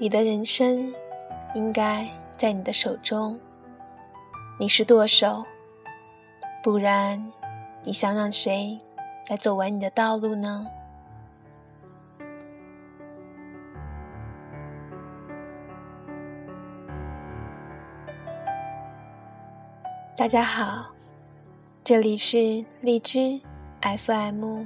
你的人生应该在你的手中。你是舵手，不然你想让谁来走完你的道路呢？大家好，这里是荔枝 FM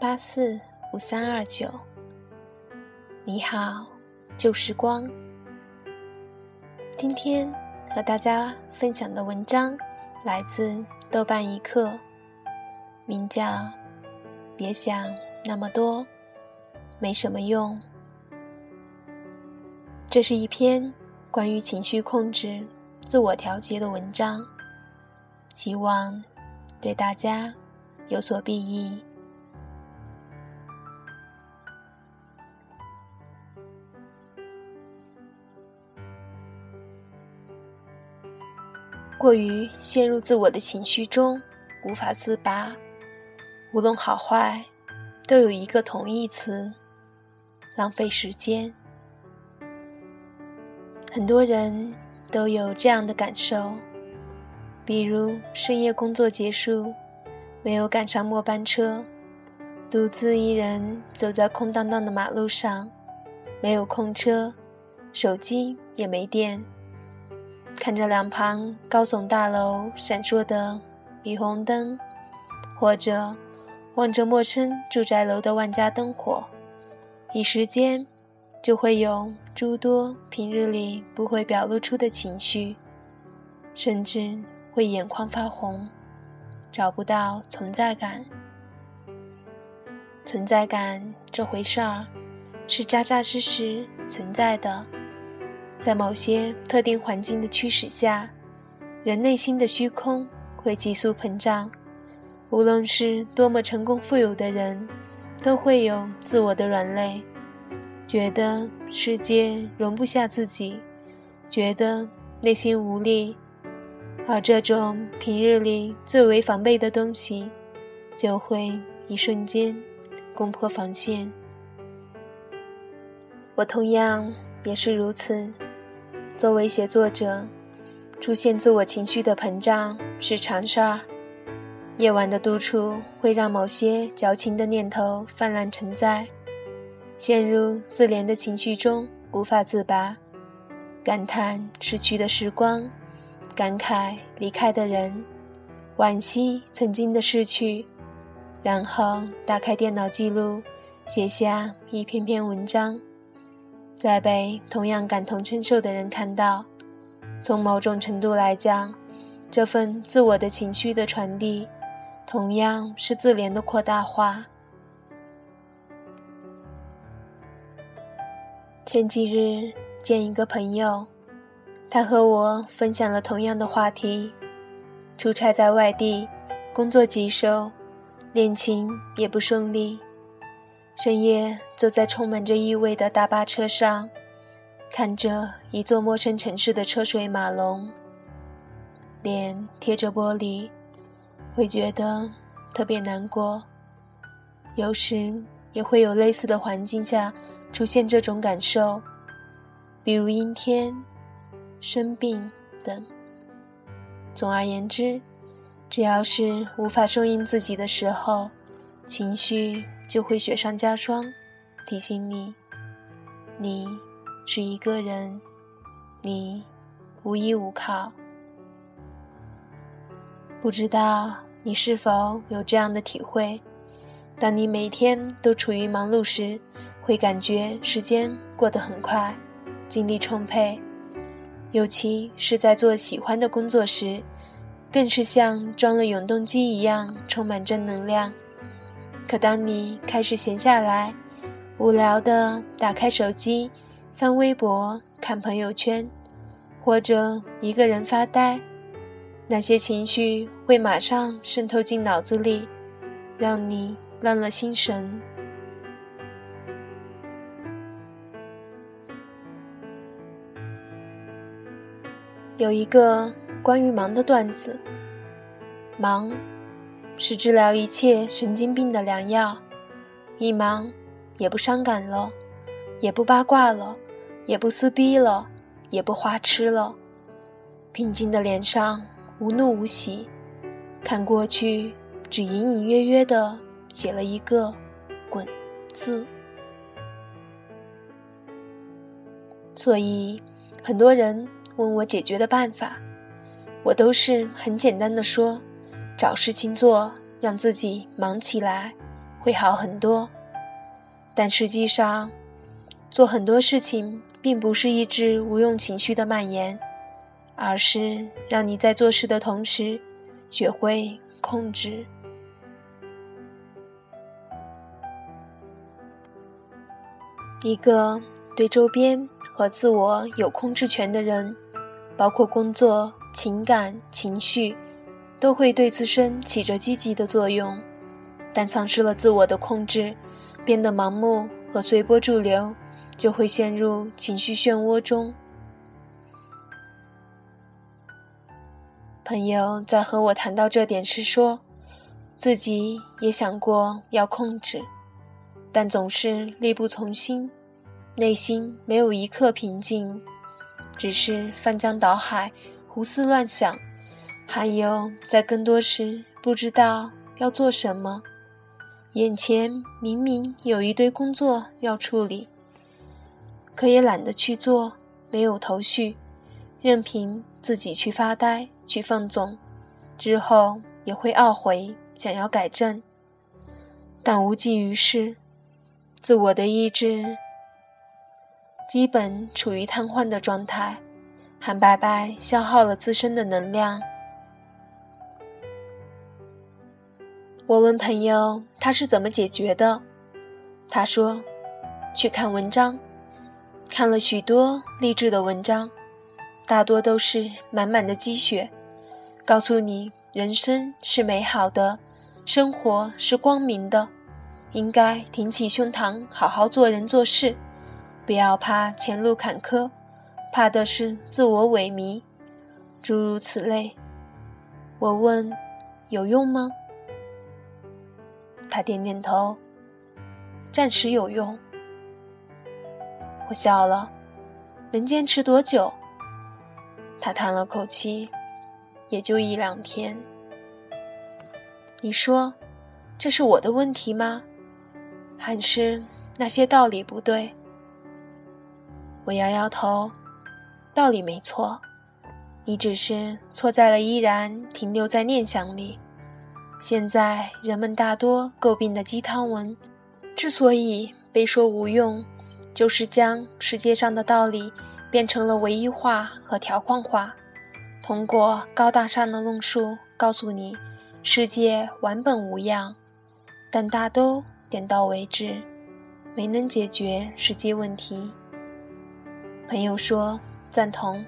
八四五三二九。你好。旧时光。今天和大家分享的文章来自豆瓣一刻，名叫《别想那么多，没什么用》。这是一篇关于情绪控制、自我调节的文章，希望对大家有所裨益。过于陷入自我的情绪中，无法自拔。无论好坏，都有一个同义词：浪费时间。很多人都有这样的感受，比如深夜工作结束，没有赶上末班车，独自一人走在空荡荡的马路上，没有空车，手机也没电。看着两旁高耸大楼闪烁的霓虹灯，或者望着陌生住宅楼的万家灯火，一时间就会有诸多平日里不会表露出的情绪，甚至会眼眶发红，找不到存在感。存在感这回事儿，是扎扎实实存在的。在某些特定环境的驱使下，人内心的虚空会急速膨胀。无论是多么成功富有的人，都会有自我的软肋，觉得世界容不下自己，觉得内心无力，而这种平日里最为防备的东西，就会一瞬间攻破防线。我同样也是如此。作为写作者，出现自我情绪的膨胀是常事儿。夜晚的独处会让某些矫情的念头泛滥成灾，陷入自怜的情绪中无法自拔，感叹逝去的时光，感慨离开的人，惋惜曾经的逝去，然后打开电脑记录，写下一篇篇文章。在被同样感同身受的人看到，从某种程度来讲，这份自我的情绪的传递，同样是自怜的扩大化。前几日见一个朋友，他和我分享了同样的话题：出差在外地，工作棘手，恋情也不顺利。深夜坐在充满着异味的大巴车上，看着一座陌生城市的车水马龙，脸贴着玻璃，会觉得特别难过。有时也会有类似的环境下出现这种感受，比如阴天、生病等。总而言之，只要是无法顺应自己的时候，情绪。就会雪上加霜，提醒你，你是一个人，你无依无靠。不知道你是否有这样的体会？当你每天都处于忙碌时，会感觉时间过得很快，精力充沛；尤其是在做喜欢的工作时，更是像装了永动机一样，充满正能量。可当你开始闲下来，无聊的打开手机，翻微博、看朋友圈，或者一个人发呆，那些情绪会马上渗透进脑子里，让你乱了心神。有一个关于忙的段子，忙。是治疗一切神经病的良药。一忙，也不伤感了，也不八卦了，也不撕逼了，也不花痴了，平静的脸上无怒无喜，看过去只隐隐约约的写了一个“滚”字。所以，很多人问我解决的办法，我都是很简单的说：找事情做，让自己忙起来，会好很多。但实际上，做很多事情并不是抑制无用情绪的蔓延，而是让你在做事的同时，学会控制。一个对周边和自我有控制权的人，包括工作、情感、情绪，都会对自身起着积极的作用。但丧失了自我的控制。变得盲目和随波逐流，就会陷入情绪漩涡中。朋友在和我谈到这点时说，自己也想过要控制，但总是力不从心，内心没有一刻平静，只是翻江倒海、胡思乱想，还有在更多时不知道要做什么。眼前明明有一堆工作要处理，可也懒得去做，没有头绪，任凭自己去发呆、去放纵，之后也会懊悔，想要改正，但无济于事，自我的意志基本处于瘫痪的状态，还白白消耗了自身的能量。我问朋友他是怎么解决的，他说：“去看文章，看了许多励志的文章，大多都是满满的积雪，告诉你人生是美好的，生活是光明的，应该挺起胸膛好好做人做事，不要怕前路坎坷，怕的是自我萎靡，诸如此类。”我问：“有用吗？”他点点头，暂时有用。我笑了，能坚持多久？他叹了口气，也就一两天。你说，这是我的问题吗？还是那些道理不对？我摇摇头，道理没错，你只是错在了依然停留在念想里。现在人们大多诟病的鸡汤文，之所以被说无用，就是将世界上的道理变成了唯一化和条框化，通过高大上的论述告诉你世界完本无恙，但大都点到为止，没能解决实际问题。朋友说赞同，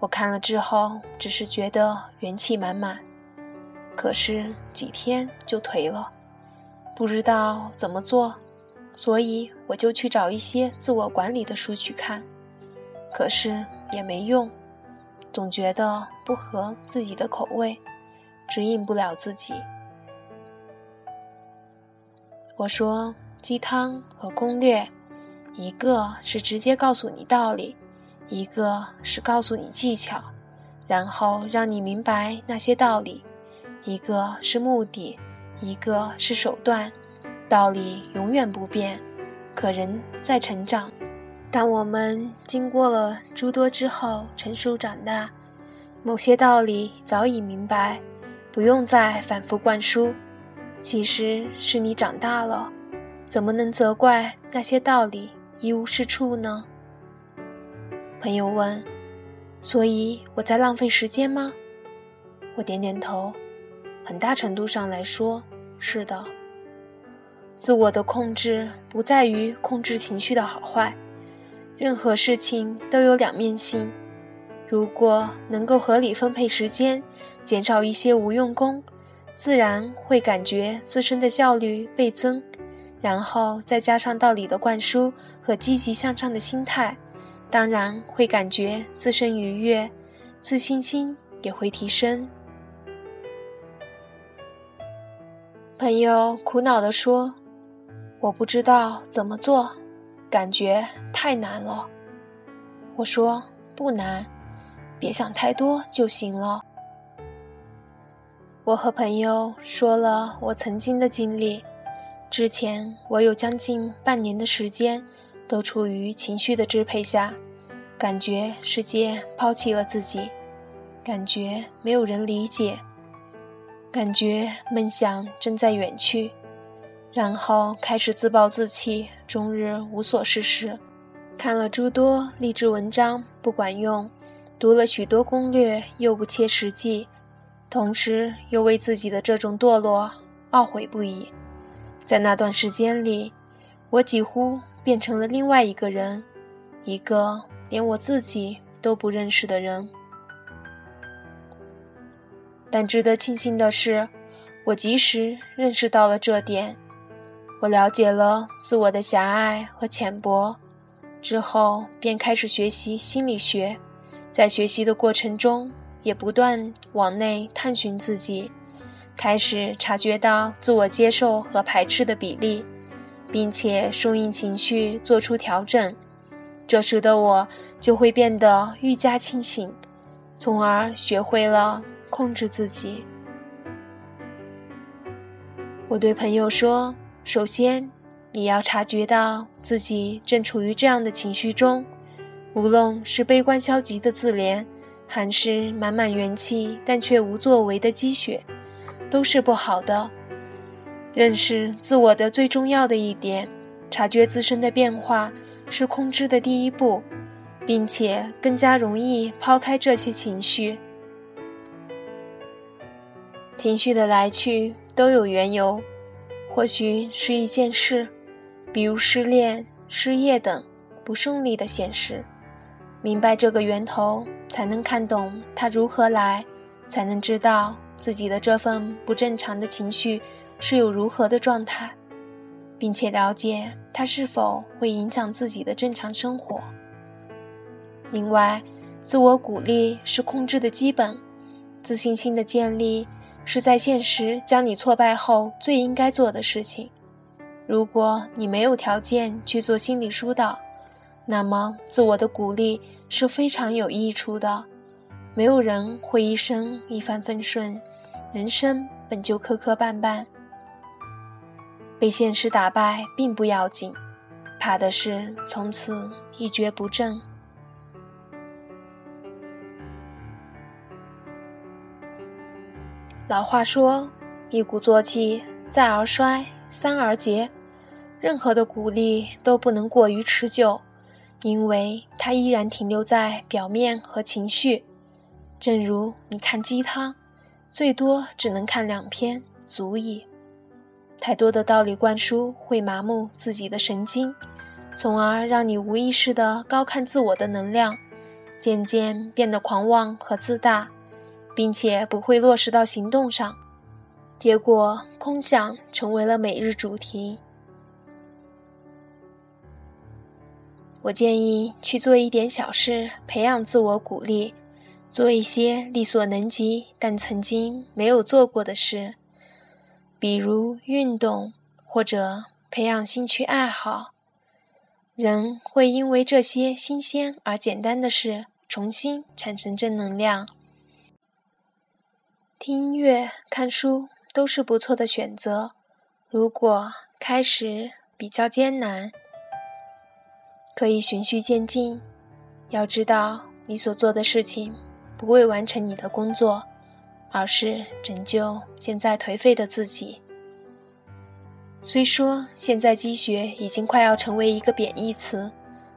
我看了之后只是觉得元气满满。可是几天就颓了，不知道怎么做，所以我就去找一些自我管理的书去看，可是也没用，总觉得不合自己的口味，指引不了自己。我说鸡汤和攻略，一个是直接告诉你道理，一个是告诉你技巧，然后让你明白那些道理。一个是目的，一个是手段，道理永远不变，可人在成长。当我们经过了诸多之后，成熟长大，某些道理早已明白，不用再反复灌输。其实是你长大了，怎么能责怪那些道理一无是处呢？朋友问：“所以我在浪费时间吗？”我点点头。很大程度上来说，是的。自我的控制不在于控制情绪的好坏，任何事情都有两面性。如果能够合理分配时间，减少一些无用功，自然会感觉自身的效率倍增。然后再加上道理的灌输和积极向上的心态，当然会感觉自身愉悦，自信心也会提升。朋友苦恼地说：“我不知道怎么做，感觉太难了。”我说不难，别想太多就行了。我和朋友说了我曾经的经历，之前我有将近半年的时间都处于情绪的支配下，感觉世界抛弃了自己，感觉没有人理解，感觉梦想正在远去，然后开始自暴自弃，终日无所事事，看了诸多励志文章不管用，读了许多攻略又不切实际。同时又为自己的这种堕落懊悔不已。在那段时间里，我几乎变成了另外一个人，一个连我自己都不认识的人。但值得庆幸的是，我及时认识到了这点，我了解了自我的狭隘和浅薄，之后便开始学习心理学，在学习的过程中。也不断往内探寻自己，开始察觉到自我接受和排斥的比例，并且顺应情绪做出调整。这时的我就会变得愈加清醒，从而学会了控制自己。我对朋友说：“首先，你要察觉到自己正处于这样的情绪中，无论是悲观消极的自怜。”还是满满元气但却无作为的积雪，都是不好的。认识自我的最重要的一点，察觉自身的变化是控制的第一步，并且更加容易抛开这些情绪。情绪的来去都有缘由，或许是一件事，比如失恋、失业等不顺利的现实。明白这个源头。才能看懂它如何来，才能知道自己的这份不正常的情绪是有如何的状态，并且了解它是否会影响自己的正常生活。另外，自我鼓励是控制的基本，自信心的建立是在现实将你挫败后最应该做的事情。如果你没有条件去做心理疏导，那么，自我的鼓励是非常有益处的。没有人会一生一帆风顺，人生本就磕磕绊绊。被现实打败并不要紧，怕的是从此一蹶不振。老话说：“一鼓作气，再而衰，三而竭。”任何的鼓励都不能过于持久。因为它依然停留在表面和情绪，正如你看鸡汤，最多只能看两篇足矣。太多的道理灌输会麻木自己的神经，从而让你无意识的高看自我的能量，渐渐变得狂妄和自大，并且不会落实到行动上，结果空想成为了每日主题。我建议去做一点小事，培养自我鼓励，做一些力所能及但曾经没有做过的事，比如运动或者培养兴趣爱好。人会因为这些新鲜而简单的事重新产生正能量。听音乐、看书都是不错的选择。如果开始比较艰难，可以循序渐进，要知道你所做的事情不为完成你的工作，而是拯救现在颓废的自己。虽说现在积雪已经快要成为一个贬义词，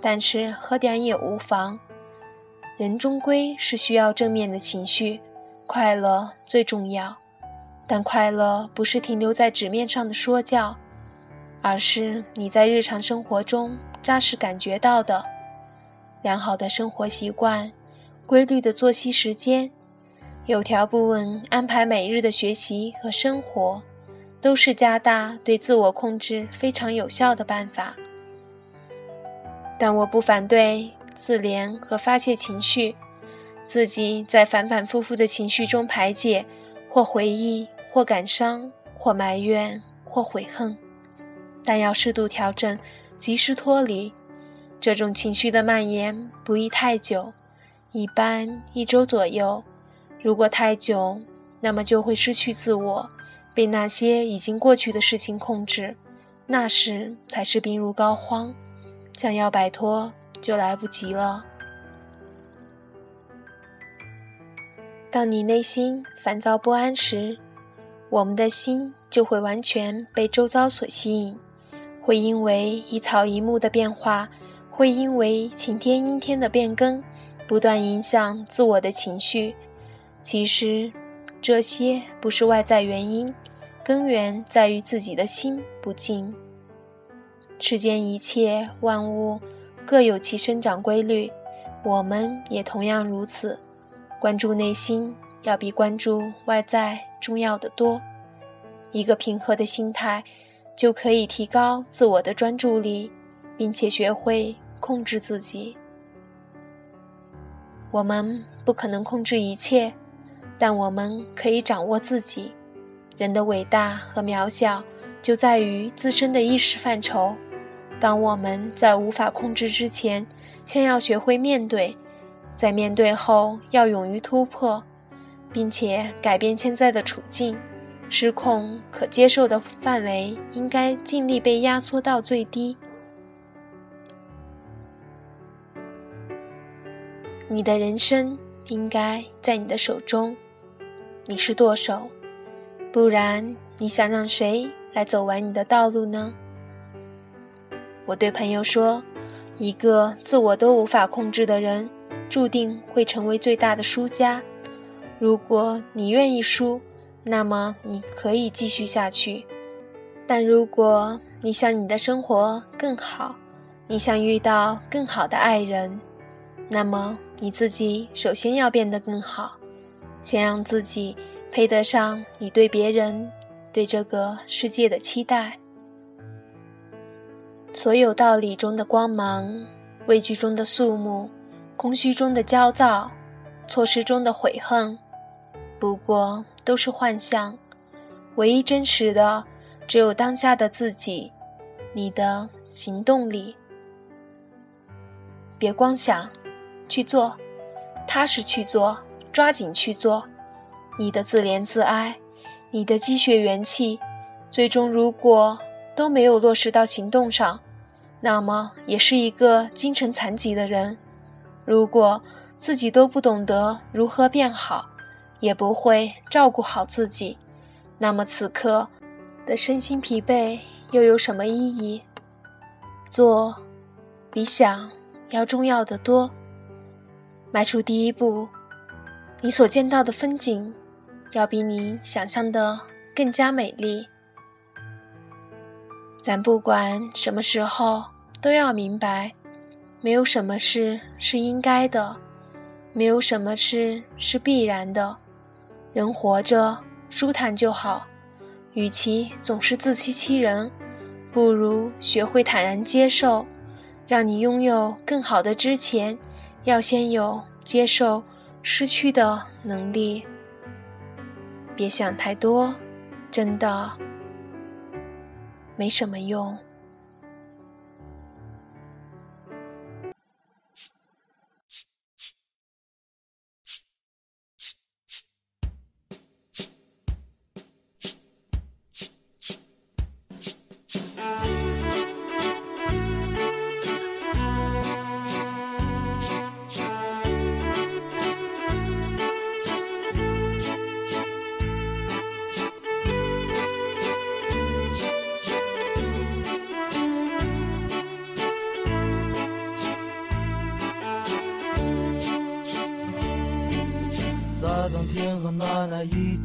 但是喝点也无妨。人终归是需要正面的情绪，快乐最重要。但快乐不是停留在纸面上的说教，而是你在日常生活中。扎实感觉到的，良好的生活习惯、规律的作息时间、有条不紊安排每日的学习和生活，都是加大对自我控制非常有效的办法。但我不反对自怜和发泄情绪，自己在反反复复的情绪中排解，或回忆，或感伤，或埋怨，或悔恨，但要适度调整。及时脱离，这种情绪的蔓延不宜太久，一般一周左右。如果太久，那么就会失去自我，被那些已经过去的事情控制，那时才是病入膏肓，想要摆脱就来不及了。当你内心烦躁不安时，我们的心就会完全被周遭所吸引，会因为一草一木的变化，会因为晴天阴天的变更，不断影响自我的情绪。其实，这些不是外在原因，根源在于自己的心不静。世间一切万物各有其生长规律，我们也同样如此。关注内心，要比关注外在重要的多。一个平和的心态，就可以提高自我的专注力，并且学会控制自己。我们不可能控制一切，但我们可以掌握自己。人的伟大和渺小，就在于自身的意识范畴。当我们在无法控制之前，先要学会面对。在面对后，要勇于突破，并且改变现在的处境。失控可接受的范围应该尽力被压缩到最低。你的人生应该在你的手中，你是舵手，不然你想让谁来走完你的道路呢？我对朋友说：“一个自我都无法控制的人。”注定会成为最大的输家。如果你愿意输，那么你可以继续下去；但如果你想你的生活更好，你想遇到更好的爱人，那么你自己首先要变得更好，先让自己配得上你对别人、对这个世界的期待。所有道理中的光芒，畏惧中的肃穆。空虚中的焦躁，错失中的悔恨，不过都是幻象。唯一真实的，只有当下的自己，你的行动力。别光想，去做，踏实去做，抓紧去做。你的自怜自哀，你的积蓄元气，最终如果都没有落实到行动上，那么也是一个精神残疾的人。如果自己都不懂得如何变好，也不会照顾好自己，那么此刻的身心疲惫又有什么意义？做比想要重要的多。迈出第一步，你所见到的风景要比你想象的更加美丽。咱不管什么时候都要明白。没有什么事是应该的，没有什么事是必然的。人活着舒坦就好，与其总是自欺欺人，不如学会坦然接受。让你拥有更好的之前，要先有接受失去的能力。别想太多，真的没什么用。